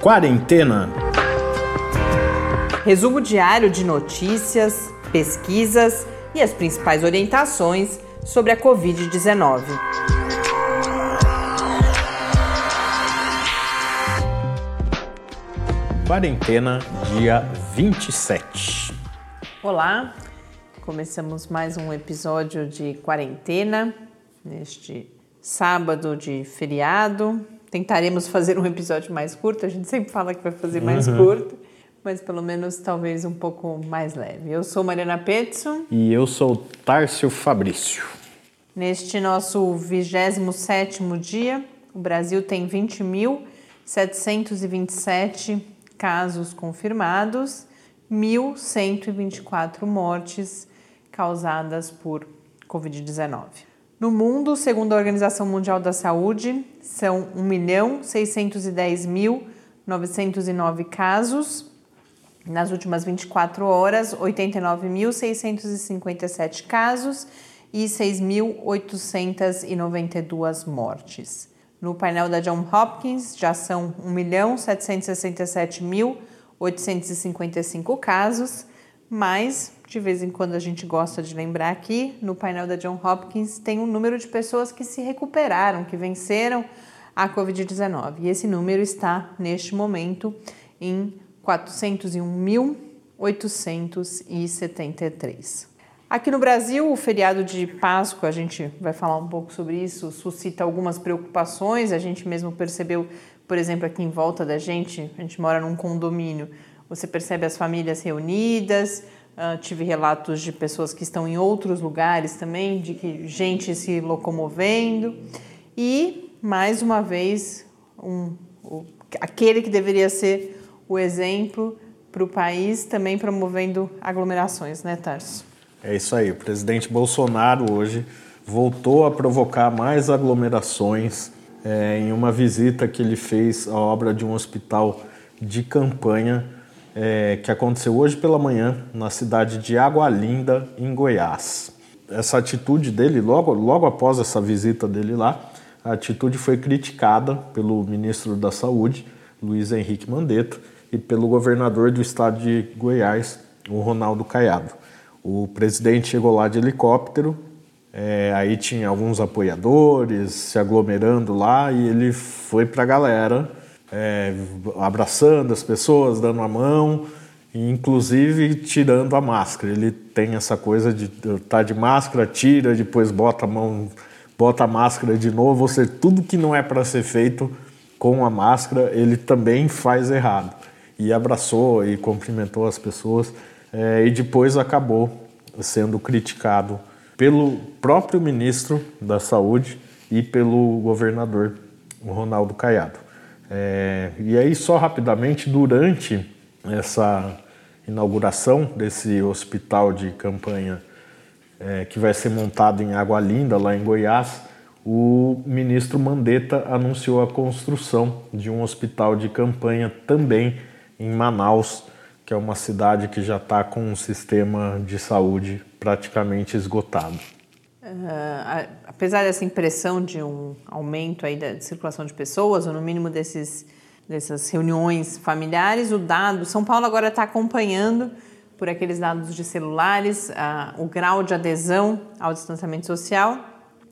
Quarentena. Resumo diário de notícias, pesquisas e as principais orientações sobre a Covid-19. Quarentena, dia 27. Olá, começamos mais um episódio de quarentena neste sábado de feriado. Tentaremos fazer um episódio mais curto, a gente sempre fala que vai fazer mais uhum. curto, mas pelo menos talvez um pouco mais leve. Eu sou Mariana Petson. E eu sou Tárcio Fabrício. Neste nosso 27 dia, o Brasil tem 20.727 casos confirmados, 1.124 mortes causadas por Covid-19. No mundo, segundo a Organização Mundial da Saúde, são 1.610.909 casos. Nas últimas 24 horas, 89.657 casos e 6.892 mortes. No painel da John Hopkins, já são 1.767.855 casos, mas de vez em quando a gente gosta de lembrar aqui, no painel da John Hopkins tem um número de pessoas que se recuperaram, que venceram a Covid-19. E esse número está, neste momento, em 401.873. Aqui no Brasil, o feriado de Páscoa, a gente vai falar um pouco sobre isso, suscita algumas preocupações. A gente mesmo percebeu, por exemplo, aqui em volta da gente, a gente mora num condomínio, você percebe as famílias reunidas, Uh, tive relatos de pessoas que estão em outros lugares também, de que gente se locomovendo. E, mais uma vez, um, o, aquele que deveria ser o exemplo para o país, também promovendo aglomerações, né, Tarso? É isso aí. O presidente Bolsonaro hoje voltou a provocar mais aglomerações é, em uma visita que ele fez à obra de um hospital de campanha é, que aconteceu hoje pela manhã na cidade de Água Linda, em Goiás. Essa atitude dele, logo, logo após essa visita dele lá, a atitude foi criticada pelo ministro da Saúde, Luiz Henrique Mandetta, e pelo governador do estado de Goiás, o Ronaldo Caiado. O presidente chegou lá de helicóptero, é, aí tinha alguns apoiadores se aglomerando lá e ele foi para a galera é, abraçando as pessoas, dando a mão, inclusive tirando a máscara. Ele tem essa coisa de tá de máscara, tira, depois bota a mão, bota a máscara de novo. Ou seja, tudo que não é para ser feito com a máscara, ele também faz errado. E abraçou e cumprimentou as pessoas é, e depois acabou sendo criticado pelo próprio ministro da Saúde e pelo governador Ronaldo Caiado. É, e aí, só rapidamente, durante essa inauguração desse hospital de campanha é, que vai ser montado em Água Linda, lá em Goiás, o ministro Mandetta anunciou a construção de um hospital de campanha também em Manaus, que é uma cidade que já está com um sistema de saúde praticamente esgotado. Uh, apesar dessa impressão de um aumento aí da circulação de pessoas, ou no mínimo desses, dessas reuniões familiares, o dado, São Paulo agora está acompanhando por aqueles dados de celulares uh, o grau de adesão ao distanciamento social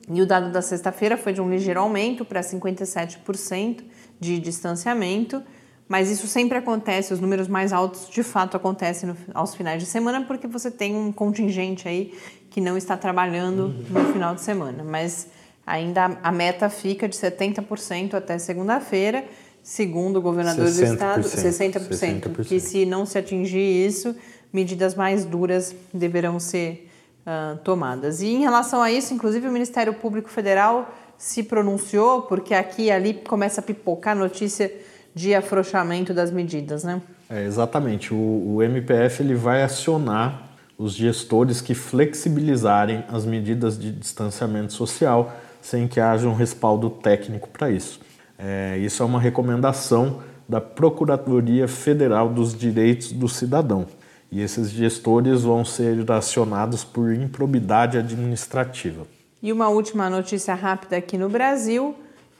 e o dado da sexta-feira foi de um ligeiro aumento para 57% de distanciamento, mas isso sempre acontece, os números mais altos de fato acontecem no, aos finais de semana porque você tem um contingente aí que não está trabalhando no final de semana, mas ainda a meta fica de 70% até segunda-feira, segundo o governador 60%, do estado, 60%, 60%, que se não se atingir isso, medidas mais duras deverão ser uh, tomadas. E em relação a isso, inclusive o Ministério Público Federal se pronunciou, porque aqui e ali começa a pipocar notícia de afrouxamento das medidas, né? É, exatamente. O, o MPF ele vai acionar os gestores que flexibilizarem as medidas de distanciamento social sem que haja um respaldo técnico para isso. É, isso é uma recomendação da Procuradoria Federal dos Direitos do Cidadão. E esses gestores vão ser acionados por improbidade administrativa. E uma última notícia rápida aqui no Brasil: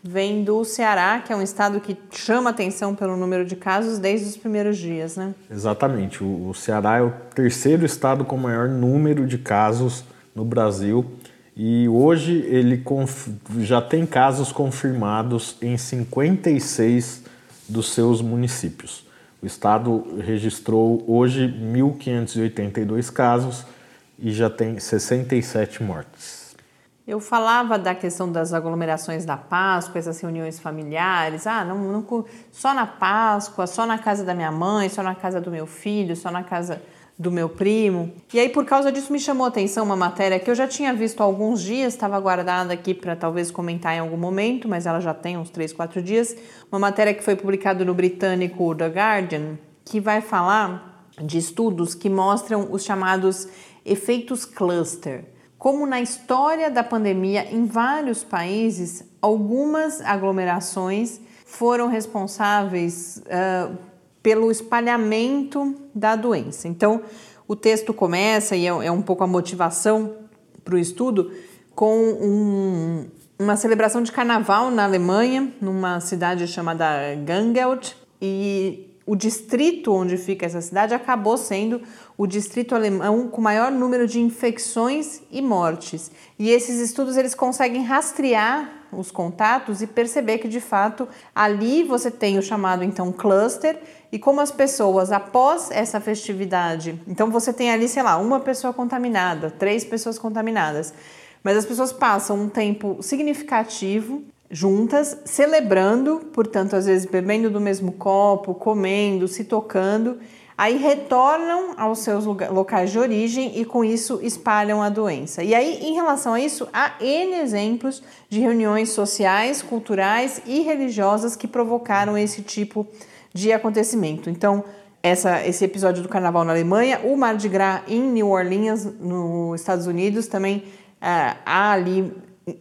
vem do Ceará, que é um estado que chama atenção pelo número de casos desde os primeiros dias, né? Exatamente. O Ceará é o terceiro estado com maior número de casos no Brasil e hoje ele já tem casos confirmados em 56 dos seus municípios. O estado registrou hoje 1.582 casos e já tem 67 mortes. Eu falava da questão das aglomerações da Páscoa, essas reuniões familiares. Ah, não, não, só na Páscoa, só na casa da minha mãe, só na casa do meu filho, só na casa do meu primo. E aí, por causa disso, me chamou a atenção uma matéria que eu já tinha visto há alguns dias, estava guardada aqui para talvez comentar em algum momento, mas ela já tem uns 3, 4 dias. Uma matéria que foi publicada no britânico The Guardian, que vai falar de estudos que mostram os chamados efeitos cluster como na história da pandemia, em vários países, algumas aglomerações foram responsáveis uh, pelo espalhamento da doença. Então, o texto começa, e é, é um pouco a motivação para o estudo, com um, uma celebração de carnaval na Alemanha, numa cidade chamada Gangelt, e o distrito onde fica essa cidade acabou sendo o distrito alemão com maior número de infecções e mortes. E esses estudos eles conseguem rastrear os contatos e perceber que de fato ali você tem o chamado então cluster e como as pessoas após essa festividade, então você tem ali, sei lá, uma pessoa contaminada, três pessoas contaminadas. Mas as pessoas passam um tempo significativo juntas, celebrando, portanto, às vezes bebendo do mesmo copo, comendo, se tocando, aí retornam aos seus locais de origem e com isso espalham a doença. E aí, em relação a isso, há N exemplos de reuniões sociais, culturais e religiosas que provocaram esse tipo de acontecimento. Então, essa, esse episódio do carnaval na Alemanha, o Mardi Gras em New Orleans, nos Estados Unidos, também é, há ali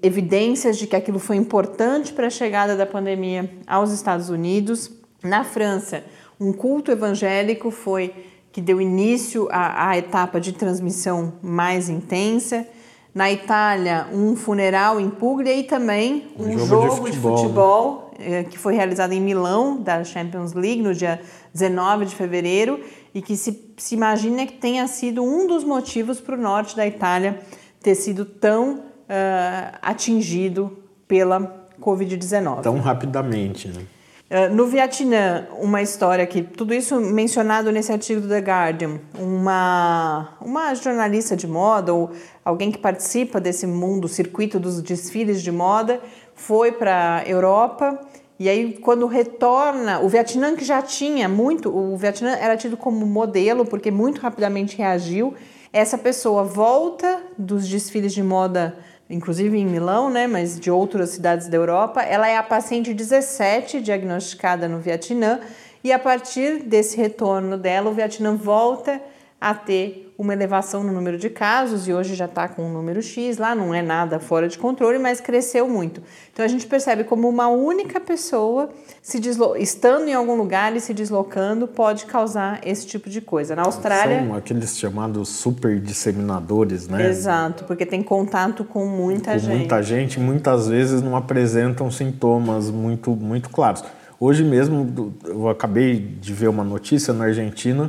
evidências de que aquilo foi importante para a chegada da pandemia aos Estados Unidos. Na França, um culto evangélico foi que deu início à, à etapa de transmissão mais intensa. Na Itália, um funeral em Puglia e também um, um jogo, jogo, de futebol, de futebol eh, que foi realizado em Milão, da Champions League, no dia 19 de fevereiro, e que se, se imagina que tenha sido um dos motivos para o norte da Itália ter sido tão uh, atingido pela Covid-19. Tão rapidamente, né? Uh, no Vietnã, uma história que tudo isso mencionado nesse artigo do The Guardian, uma, uma jornalista de moda ou alguém que participa desse mundo, circuito dos desfiles de moda, foi para a Europa e aí quando retorna, o Vietnã que já tinha muito, o Vietnã era tido como modelo porque muito rapidamente reagiu. Essa pessoa volta dos desfiles de moda inclusive em Milão, né, mas de outras cidades da Europa. Ela é a paciente 17 diagnosticada no Vietnã e a partir desse retorno dela, o Vietnã volta a ter uma elevação no número de casos e hoje já está com um número X lá, não é nada fora de controle, mas cresceu muito. Então a gente percebe como uma única pessoa se estando em algum lugar e se deslocando pode causar esse tipo de coisa. Na Austrália. São aqueles chamados super disseminadores, né? Exato, porque tem contato com muita com gente. Muita gente, muitas vezes não apresentam sintomas muito, muito claros. Hoje mesmo, eu acabei de ver uma notícia na Argentina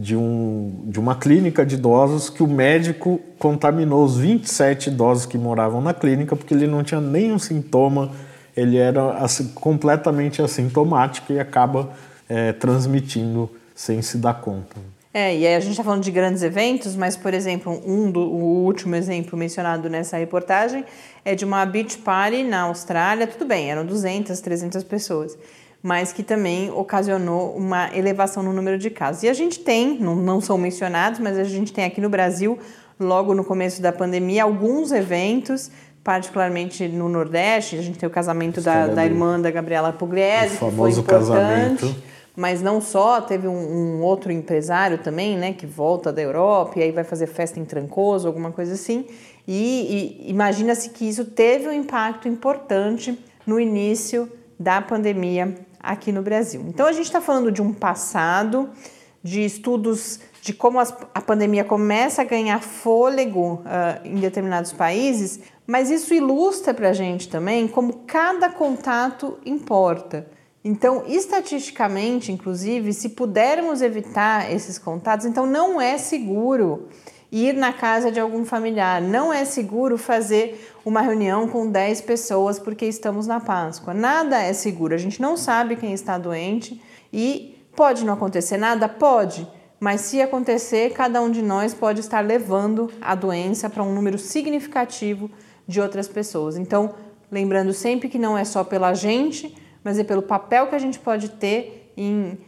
de, um, de uma clínica de idosos que o médico contaminou os 27 idosos que moravam na clínica porque ele não tinha nenhum sintoma, ele era assim, completamente assintomático e acaba é, transmitindo sem se dar conta. É, e aí a gente está falando de grandes eventos, mas, por exemplo, um do, o último exemplo mencionado nessa reportagem é de uma beach party na Austrália. Tudo bem, eram 200, 300 pessoas mas que também ocasionou uma elevação no número de casos. E a gente tem, não, não são mencionados, mas a gente tem aqui no Brasil, logo no começo da pandemia, alguns eventos particularmente no Nordeste, a gente tem o casamento da, da irmã da Gabriela Pugliese, que foi importante, casamento. mas não só, teve um, um, outro empresário também, né, que volta da Europa e aí vai fazer festa em Trancoso, alguma coisa assim, e, e imagina-se que isso teve um impacto importante no início da pandemia aqui no Brasil. Então a gente está falando de um passado, de estudos de como a pandemia começa a ganhar fôlego uh, em determinados países, mas isso ilustra para a gente também como cada contato importa. Então, estatisticamente, inclusive, se pudermos evitar esses contatos, então não é seguro ir na casa de algum familiar, não é seguro fazer uma reunião com 10 pessoas porque estamos na Páscoa. Nada é seguro, a gente não sabe quem está doente e pode não acontecer nada? Pode, mas se acontecer, cada um de nós pode estar levando a doença para um número significativo de outras pessoas. Então, lembrando sempre que não é só pela gente, mas é pelo papel que a gente pode ter em uh,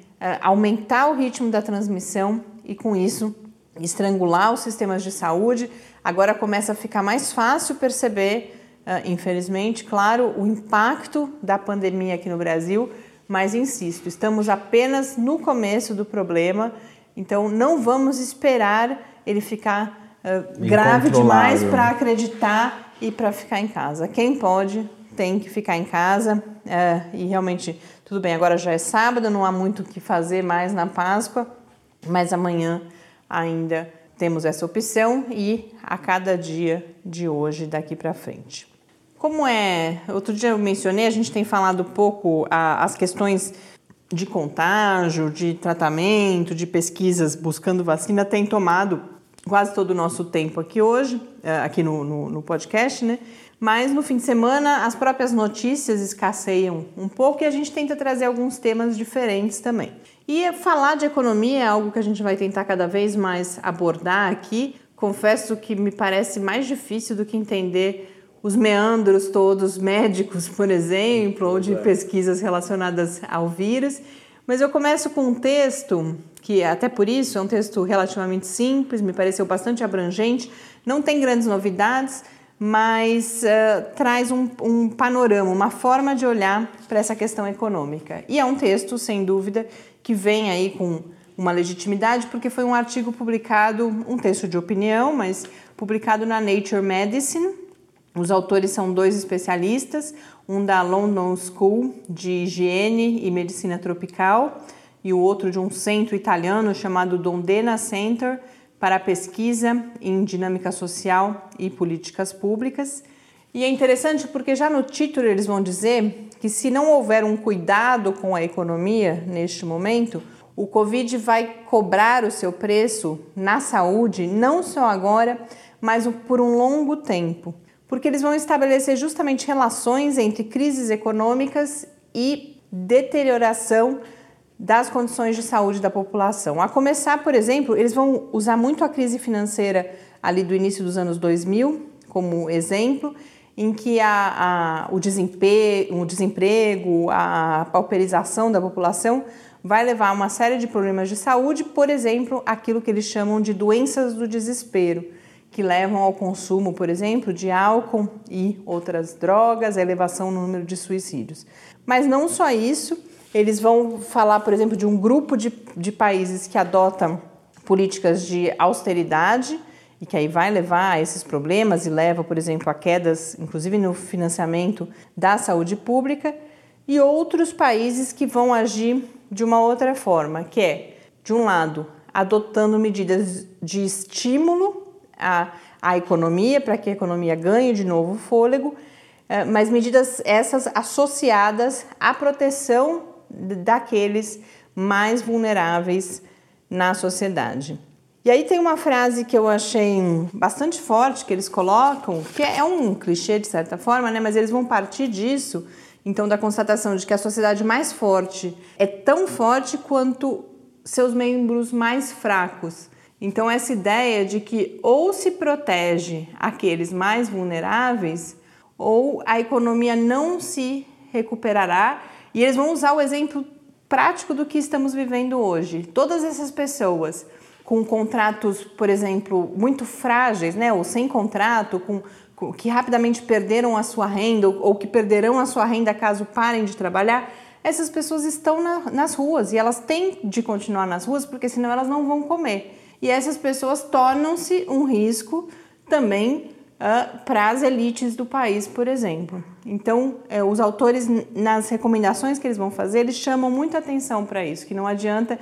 aumentar o ritmo da transmissão e, com isso, estrangular os sistemas de saúde. Agora começa a ficar mais fácil perceber, uh, infelizmente, claro, o impacto da pandemia aqui no Brasil, mas insisto, estamos apenas no começo do problema, então não vamos esperar ele ficar uh, grave demais para acreditar e para ficar em casa. Quem pode tem que ficar em casa é, e realmente tudo bem. Agora já é sábado, não há muito o que fazer mais na Páscoa, mas amanhã ainda temos essa opção e a cada dia de hoje daqui para frente. Como é, outro dia eu mencionei, a gente tem falado pouco a, as questões de contágio, de tratamento, de pesquisas buscando vacina, tem tomado quase todo o nosso tempo aqui hoje, é, aqui no, no, no, podcast, né? Mas no fim de semana as próprias notícias escasseiam um pouco e a gente tenta trazer alguns temas diferentes também. E falar de economia é algo que a gente vai tentar cada vez mais abordar aqui. Confesso que me parece mais difícil do que entender os meandros todos médicos, por exemplo, ou de pesquisas relacionadas ao vírus. Mas eu começo com um texto que até por isso é um texto relativamente simples, me pareceu bastante abrangente, não tem grandes novidades, mas uh, traz um, um, panorama, uma forma de olhar para essa questão econômica. E é um texto, sem dúvida, que vem aí com uma legitimidade, porque foi um artigo publicado, um texto de opinião, mas publicado na Nature Medicine. Os autores são dois especialistas, um da London School de Higiene e Medicina Tropical e o outro de um centro italiano chamado Dondena Center para pesquisa em dinâmica social e políticas públicas. E é interessante porque já no título eles vão dizer que se não houver um cuidado com a economia neste momento, o Covid vai cobrar o seu preço na saúde, não só agora, mas por um longo tempo. Porque eles vão estabelecer justamente relações entre crises econômicas e deterioração das condições de saúde da população. A começar, por exemplo, eles vão usar muito a crise financeira ali do início dos anos 2000 como exemplo, em que a, a, o, o desemprego, a pauperização da população vai levar a uma série de problemas de saúde, por exemplo, aquilo que eles chamam de doenças do desespero, que levam ao consumo, por exemplo, de álcool e outras drogas, a elevação no número de suicídios. Mas não só isso, eles vão falar, por exemplo, de um grupo de, de países que adotam políticas de austeridade e que aí vai levar a esses problemas e leva, por exemplo, a quedas, inclusive no financiamento da saúde pública, e outros países que vão agir de uma outra forma, que é, de um lado, adotando medidas de estímulo à, à economia, para que a economia ganhe de novo fôlego, eh, mas medidas essas associadas à proteção daqueles mais vulneráveis na sociedade. E aí tem uma frase que eu achei bastante forte que eles colocam, que é um clichê de certa forma, né? mas eles vão partir disso, então da constatação de que a sociedade mais forte é tão forte quanto seus membros mais fracos. Então essa ideia de que ou se protege aqueles mais vulneráveis ou a economia não se recuperará e eles vão usar o exemplo prático do que estamos vivendo hoje. Todas essas pessoas com contratos, por exemplo, muito frágeis, né, ou sem contrato, com, com, que rapidamente perderam a sua renda ou, que perderão a sua renda caso parem de trabalhar, essas pessoas estão na, nas ruas e elas têm de continuar nas ruas porque senão elas não vão comer. E essas pessoas tornam-se um risco também uh, para as elites do país, por exemplo. Então, uh, os autores, nas recomendações que eles vão fazer, eles chamam muita atenção para isso, que não adianta,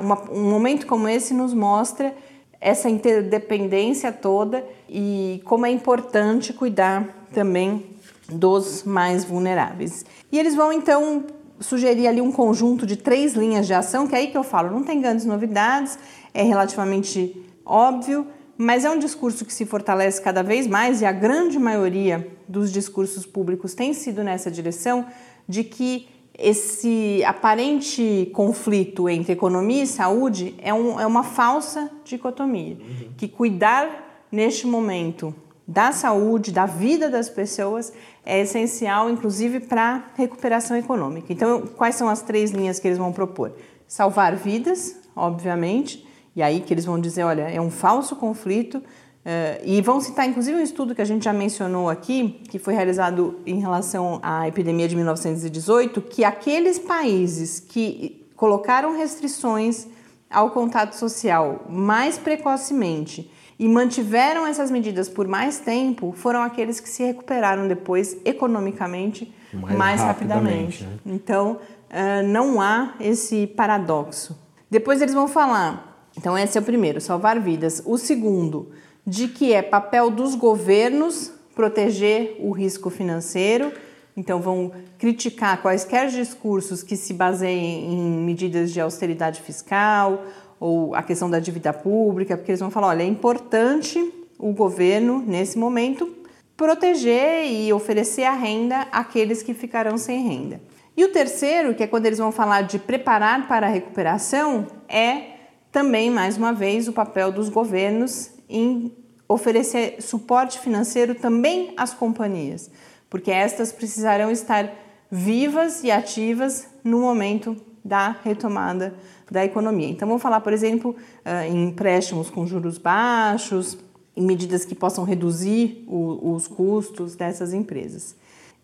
uma, um momento como esse nos mostra essa interdependência toda e como é importante cuidar também dos mais vulneráveis. E eles vão então sugerir ali um conjunto de três linhas de ação, que é aí que eu falo, não tem grandes novidades, é relativamente óbvio, mas é um discurso que se fortalece cada vez mais e a grande maioria dos discursos públicos tem sido nessa direção de que esse aparente conflito entre economia e saúde é, um, é uma falsa dicotomia, uhum. que cuidar neste momento da saúde, da vida das pessoas é essencial, inclusive para a recuperação econômica. Então, quais são as três linhas que eles vão propor? Salvar vidas, obviamente, e aí que eles vão dizer, olha, é um falso conflito, Uh, e vão citar, inclusive, um estudo que a gente já mencionou aqui, que foi realizado em relação à epidemia de 1918, que aqueles países que colocaram restrições ao contato social mais precocemente e mantiveram essas medidas por mais tempo foram aqueles que se recuperaram depois economicamente mais, mais rapidamente. rapidamente né? Então, uh, não há esse paradoxo. Depois eles vão falar, então esse é o primeiro, salvar vidas. O segundo, de que é papel dos governos proteger o risco financeiro. Então, vão criticar quaisquer discursos que se baseiem em medidas de austeridade fiscal ou a questão da dívida pública, porque eles vão falar: olha, é importante o governo, nesse momento, proteger e oferecer a renda àqueles que ficarão sem renda. E o terceiro, que é quando eles vão falar de preparar para a recuperação, é também, mais uma vez, o papel dos governos em oferecer suporte financeiro também às companhias, porque estas precisarão estar vivas e ativas no momento da retomada da economia. Então, vamos falar, por exemplo, ah, em empréstimos com juros baixos, em medidas que possam reduzir os custos dessas empresas.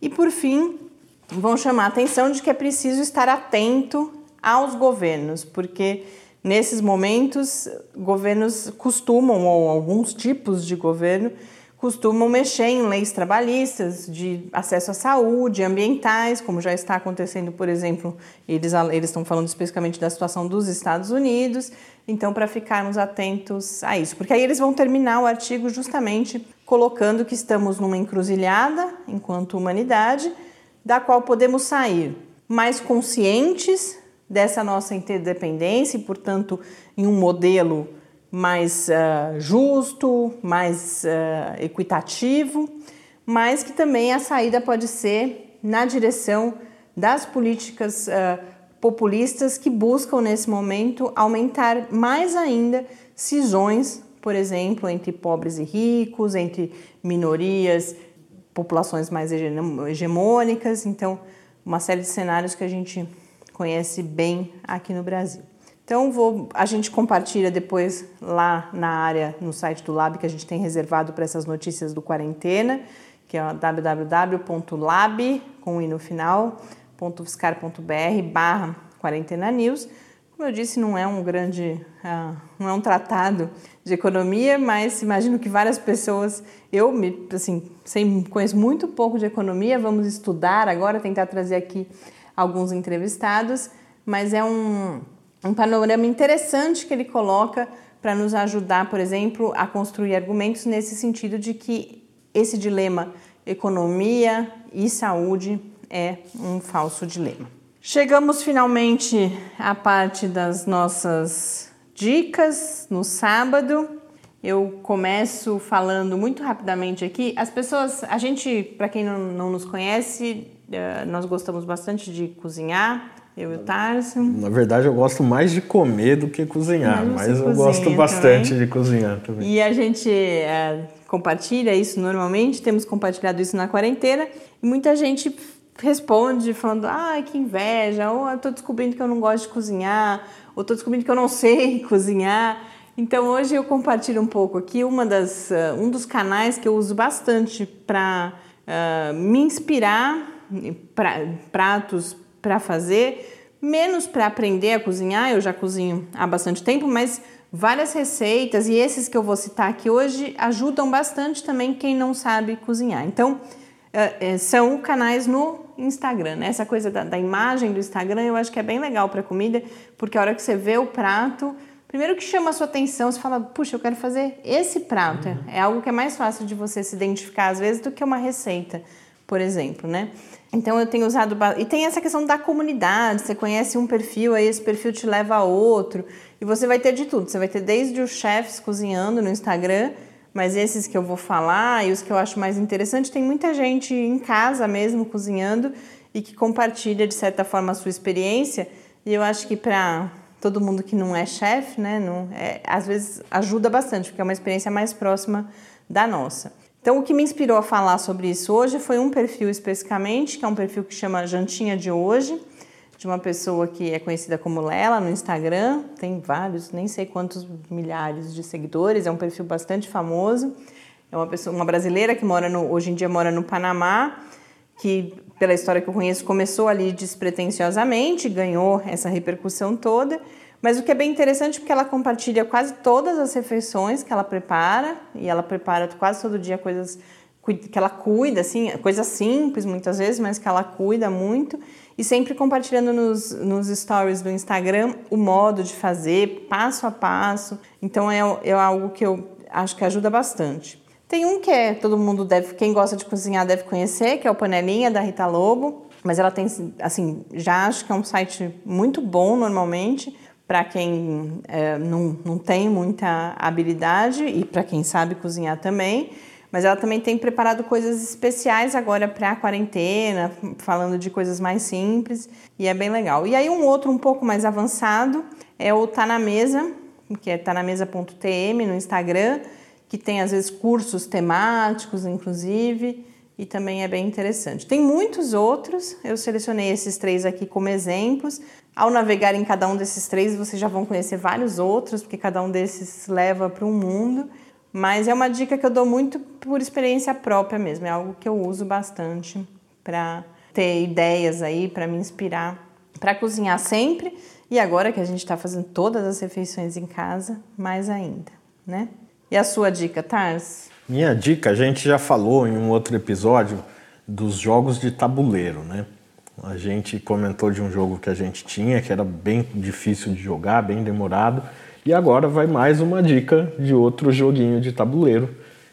E, por fim, vão chamar a atenção de que é preciso estar atento aos governos, porque Nesses momentos, governos costumam, ou alguns tipos de governo, costumam mexer em leis trabalhistas, de acesso à saúde, ambientais, como já está acontecendo, por exemplo, eles, eles estão falando especificamente da situação dos Estados Unidos, então para ficarmos atentos a isso, porque aí eles vão terminar o artigo justamente colocando que estamos numa encruzilhada enquanto humanidade, da qual podemos sair mais conscientes dessa nossa interdependência e, portanto, em um modelo mais uh, justo, mais uh, equitativo, mas que também a saída pode ser na direção das políticas uh, populistas que buscam, nesse momento, aumentar mais ainda cisões, por exemplo, entre pobres e ricos, entre minorias, populações mais hegemônicas. Então, uma série de cenários que a gente conhece bem aqui no Brasil. Então vou, a gente compartilha depois lá na área no site do Lab que a gente tem reservado para essas notícias do quarentena, que é www.lab com i no final barra quarentena news. Como eu disse, não é um grande, uh, não é um tratado de economia, mas imagino que várias pessoas, eu me, assim, sei, conheço muito pouco de economia, vamos estudar agora, tentar trazer aqui alguns entrevistados, mas é um, um panorama interessante que ele coloca para nos ajudar, por exemplo, a construir argumentos nesse sentido de que esse dilema economia e saúde é um falso dilema. Chegamos finalmente à parte das nossas dicas no sábado. Eu começo falando muito rapidamente aqui. As pessoas, a gente, para quem não, não nos conhece, nós gostamos bastante de cozinhar, eu e o Tarso. Na verdade, eu gosto mais de comer do que cozinhar, mas, mas eu gosto bastante também. de cozinhar também. E a gente é, compartilha isso normalmente, temos compartilhado isso na quarentena, e muita gente responde falando: ah, que inveja, ou eu estou descobrindo que eu não gosto de cozinhar, ou estou descobrindo que eu não sei cozinhar. Então hoje eu compartilho um pouco aqui uma das, uh, um dos canais que eu uso bastante para uh, me inspirar pra, pratos para fazer, menos para aprender a cozinhar, eu já cozinho há bastante tempo, mas várias receitas e esses que eu vou citar aqui hoje ajudam bastante também quem não sabe cozinhar. Então, uh, são canais no Instagram, né? Essa coisa da, da, imagem do Instagram eu acho que é bem legal para comida, porque a hora que você vê o prato, Primeiro que chama a sua atenção, você fala, puxa, eu quero fazer esse prato. Uhum. É algo que é mais fácil de você se identificar às vezes do que uma receita, por exemplo, né? Então eu tenho usado e tem essa questão da comunidade. Você conhece um perfil, aí esse perfil te leva a outro e você vai ter de tudo. Você vai ter desde os chefs cozinhando no Instagram, mas esses que eu vou falar e os que eu acho mais interessante, tem muita gente em casa mesmo cozinhando e que compartilha de certa forma a sua experiência. E eu acho que para todo mundo que não é chefe, né, não, é, às vezes ajuda bastante, porque é uma experiência mais próxima da nossa. Então, o que me inspirou a falar sobre isso hoje foi um perfil especificamente, que é um perfil que chama Jantinha de Hoje, de uma pessoa que é conhecida como Lela no Instagram, tem vários, nem sei quantos milhares de seguidores, é um perfil bastante famoso. É uma pessoa, uma brasileira que mora no, hoje em dia mora no Panamá, que pela história que eu conheço começou ali despretensiosamente, ganhou essa repercussão toda mas o que é bem interessante é porque ela compartilha quase todas as refeições que ela prepara e ela prepara quase todo dia coisas que ela cuida, assim, coisas simples muitas vezes, mas que ela cuida muito e sempre compartilhando nos, nos stories do Instagram o modo de fazer, passo a passo. Então é, é algo que eu acho que ajuda bastante. Tem um que é todo mundo deve, quem gosta de cozinhar deve conhecer, que é o Panelinha da Rita Lobo, mas ela tem assim, já acho que é um site muito bom normalmente para quem é, não, não tem muita habilidade e para quem sabe cozinhar também. Mas ela também tem preparado coisas especiais agora para a quarentena, falando de coisas mais simples e é bem legal. E aí um outro um pouco mais avançado é o Tá na Mesa, que é tanamesa.tm no Instagram, que tem às vezes cursos temáticos, inclusive, e também é bem interessante. Tem muitos outros, eu selecionei esses três aqui como exemplos, ao navegar em cada um desses três, vocês já vão conhecer vários outros, porque cada um desses leva para um mundo. Mas é uma dica que eu dou muito por experiência própria mesmo, é algo que eu uso bastante para ter ideias aí, para me inspirar, para cozinhar sempre. E agora que a gente está fazendo todas as refeições em casa, mais ainda, né? E a sua dica, Tars? Minha dica, a gente já falou em um outro episódio dos jogos de tabuleiro, né? A gente comentou de um jogo que a gente tinha, que era bem difícil de jogar, bem demorado. E agora vai mais uma dica de outro joguinho de tabuleiro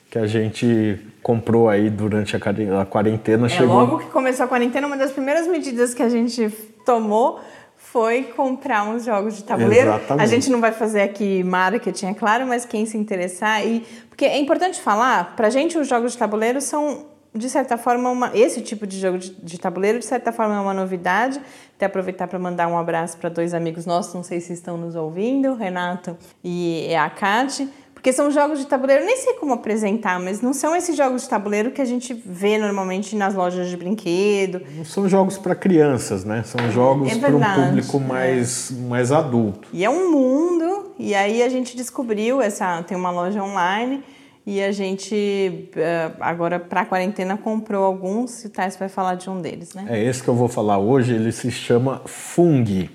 que a gente comprou aí durante a quarentena. É, chegou... Logo que começou a quarentena, uma das primeiras medidas que a gente tomou foi comprar uns jogos de tabuleiro. Exatamente. A gente não vai fazer aqui marketing, é claro, mas quem se interessar e porque é importante falar, pra gente os jogos de tabuleiro são de certa forma, uma, esse tipo de jogo de, de, tabuleiro, de certa forma, é uma novidade. Até aproveitar para mandar um abraço para dois amigos nossos, não sei se estão nos ouvindo, Renato e a Kate. Porque são jogos de tabuleiro, nem sei como apresentar, mas não são esses jogos de tabuleiro que a gente vê normalmente nas lojas de brinquedo. Não são jogos para crianças, né? São jogos é para um público mais, é. mais adulto. E é um mundo, e aí a gente descobriu essa. Tem uma loja online e a gente, eh, agora para a quarentena, comprou alguns e o Thais vai falar de um deles, né? É esse que eu vou falar hoje, ele se chama Fung.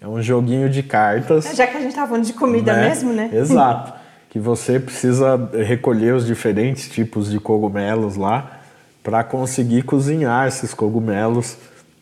É um joguinho de cartas. Já que a gente estava falando de comida né? mesmo, né? Exato. que você precisa recolher os diferentes tipos de cogumelos lá para conseguir cozinhar esses cogumelos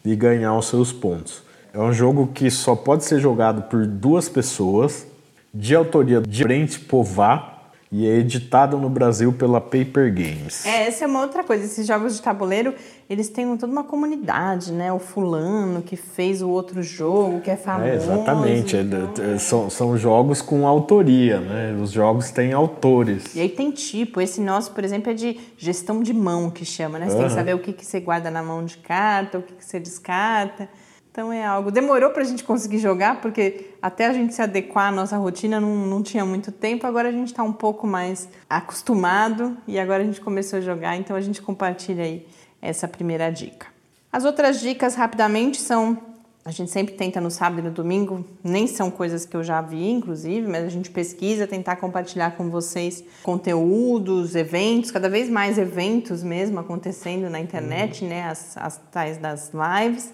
e ganhar os seus pontos. É um jogo que só pode ser jogado por duas pessoas, de autoria de Brent Pová, e é editado no Brasil pela Paper Games. É, essa é uma outra coisa. Esses jogos de tabuleiro, eles têm toda uma comunidade, né? O fulano que fez o outro jogo, que é famoso. É, exatamente. Então... É, são, são jogos com autoria, né? Os jogos têm autores. E aí tem tipo. Esse nosso, por exemplo, é de gestão de mão, que chama, né? Você uhum. tem que saber o que, que você guarda na mão de carta, o que, que você descarta. Então é algo. Demorou para a gente conseguir jogar, porque até a gente se adequar à nossa rotina não, não tinha muito tempo. Agora a gente está um pouco mais acostumado e agora a gente começou a jogar, então a gente compartilha aí essa primeira dica. As outras dicas, rapidamente, são. A gente sempre tenta no sábado e no domingo, nem são coisas que eu já vi, inclusive, mas a gente pesquisa, tentar compartilhar com vocês conteúdos, eventos, cada vez mais eventos mesmo acontecendo na internet, uhum. né? As, as tais das lives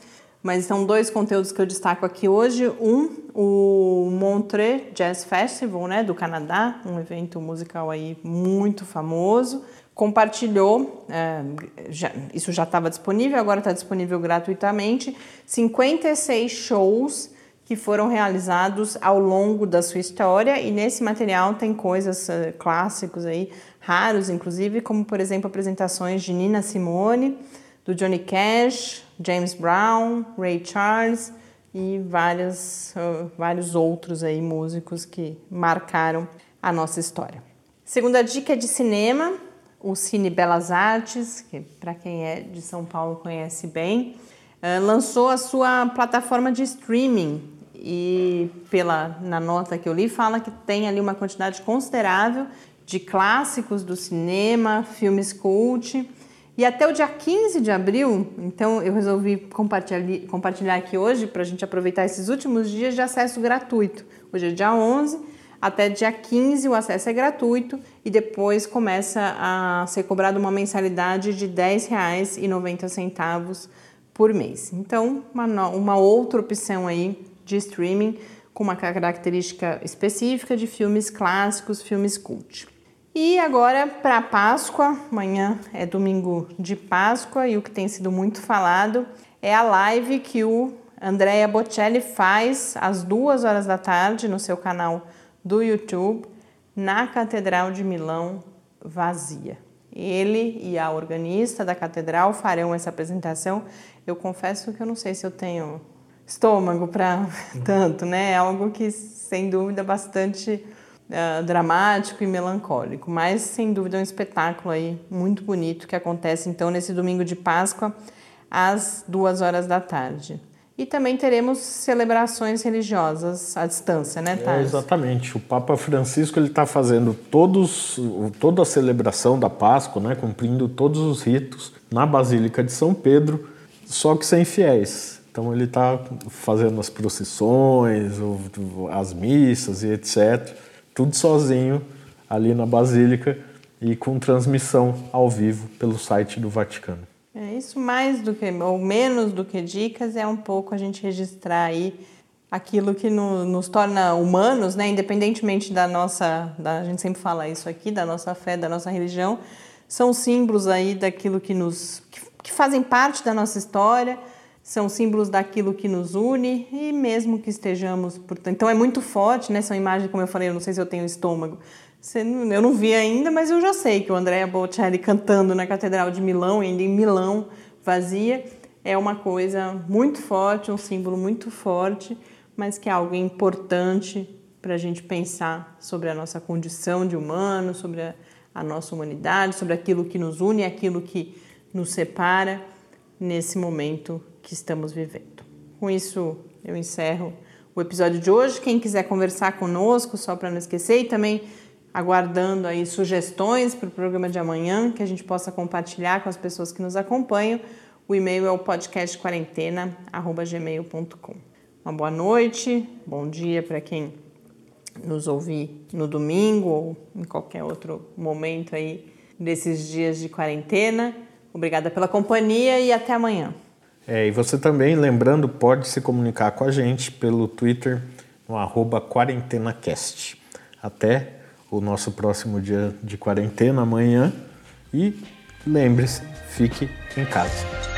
mas são dois conteúdos que eu destaco aqui hoje. Um, o Montreux Jazz Festival, né, do Canadá, um evento musical aí muito famoso. Compartilhou, é, já, isso já estava disponível, agora está disponível gratuitamente, 56 shows que foram realizados ao longo da sua história e nesse material tem coisas uh, clássicos aí, raros inclusive, como por exemplo apresentações de Nina Simone, do Johnny Cash, James Brown, Ray Charles e várias, uh, vários outros aí músicos que marcaram a nossa história. Segunda dica é de cinema, o Cine Belas Artes, que para quem é de São Paulo conhece bem, uh, lançou a sua plataforma de streaming e pela na nota que eu li fala que tem ali uma quantidade considerável de clássicos do cinema, filmes cult. E até o dia 15 de abril, então eu resolvi compartilhar, compartilhar aqui hoje para a gente aproveitar esses últimos dias de acesso gratuito. Hoje é dia 11, até dia 15 o acesso é gratuito e depois começa a ser cobrada uma mensalidade de R$ 10,90 por mês. Então, uma, uma outra opção aí de streaming com uma característica específica de filmes clássicos, filmes cult. E agora para Páscoa, amanhã é domingo de Páscoa e o que tem sido muito falado é a live que o Andrea Bocelli faz às duas horas da tarde no seu canal do YouTube na Catedral de Milão vazia. Ele e a organista da catedral farão essa apresentação. Eu confesso que eu não sei se eu tenho estômago para tanto, né? É algo que, sem dúvida, bastante uh, dramático e melancólico, mas sem dúvida é um espetáculo aí muito bonito que acontece então nesse domingo de Páscoa às duas horas da tarde. E também teremos celebrações religiosas à distância, né, Thales? É, exatamente. O Papa Francisco ele está fazendo todos, toda a celebração da Páscoa, né, cumprindo todos os ritos na Basílica de São Pedro, só que sem fiéis. Então ele está fazendo as procissões, as missas e etc. Tudo sozinho ali na Basílica e com transmissão ao vivo pelo site do Vaticano. É isso mais do que ou menos do que dicas é um pouco a gente registrar aí aquilo que no, nos torna humanos, né? Independentemente da nossa, da, a gente sempre fala isso aqui, da nossa fé, da nossa religião, são símbolos aí daquilo que nos que, que fazem parte da nossa história são símbolos daquilo que nos une e mesmo que estejamos, portanto, então é muito forte, né? São imagens, como eu falei, eu não sei se eu tenho estômago. Eu não vi ainda, mas eu já sei que o Andrea Bocelli cantando na Catedral de Milão, ainda em Milão, vazia, é uma coisa muito forte, um símbolo muito forte, mas que é algo importante para a gente pensar sobre a nossa condição de humano, sobre a, a nossa humanidade, sobre aquilo que nos une, aquilo que nos separa nesse momento que estamos vivendo. Com isso, eu encerro o episódio de hoje. Quem quiser conversar conosco, só para não esquecer, e também aguardando aí sugestões para o programa de amanhã, que a gente possa compartilhar com as pessoas que nos acompanham. O e-mail é o podcastquarentena@gmail.com. Uma boa noite, bom dia para quem nos ouvir no domingo ou em qualquer outro momento aí desses dias de quarentena. Obrigada pela companhia e até amanhã. É, e você também, lembrando, pode se comunicar com a gente pelo Twitter no arroba quarentenacast. Até o nosso próximo dia de quarentena amanhã e lembre-se, fique em casa.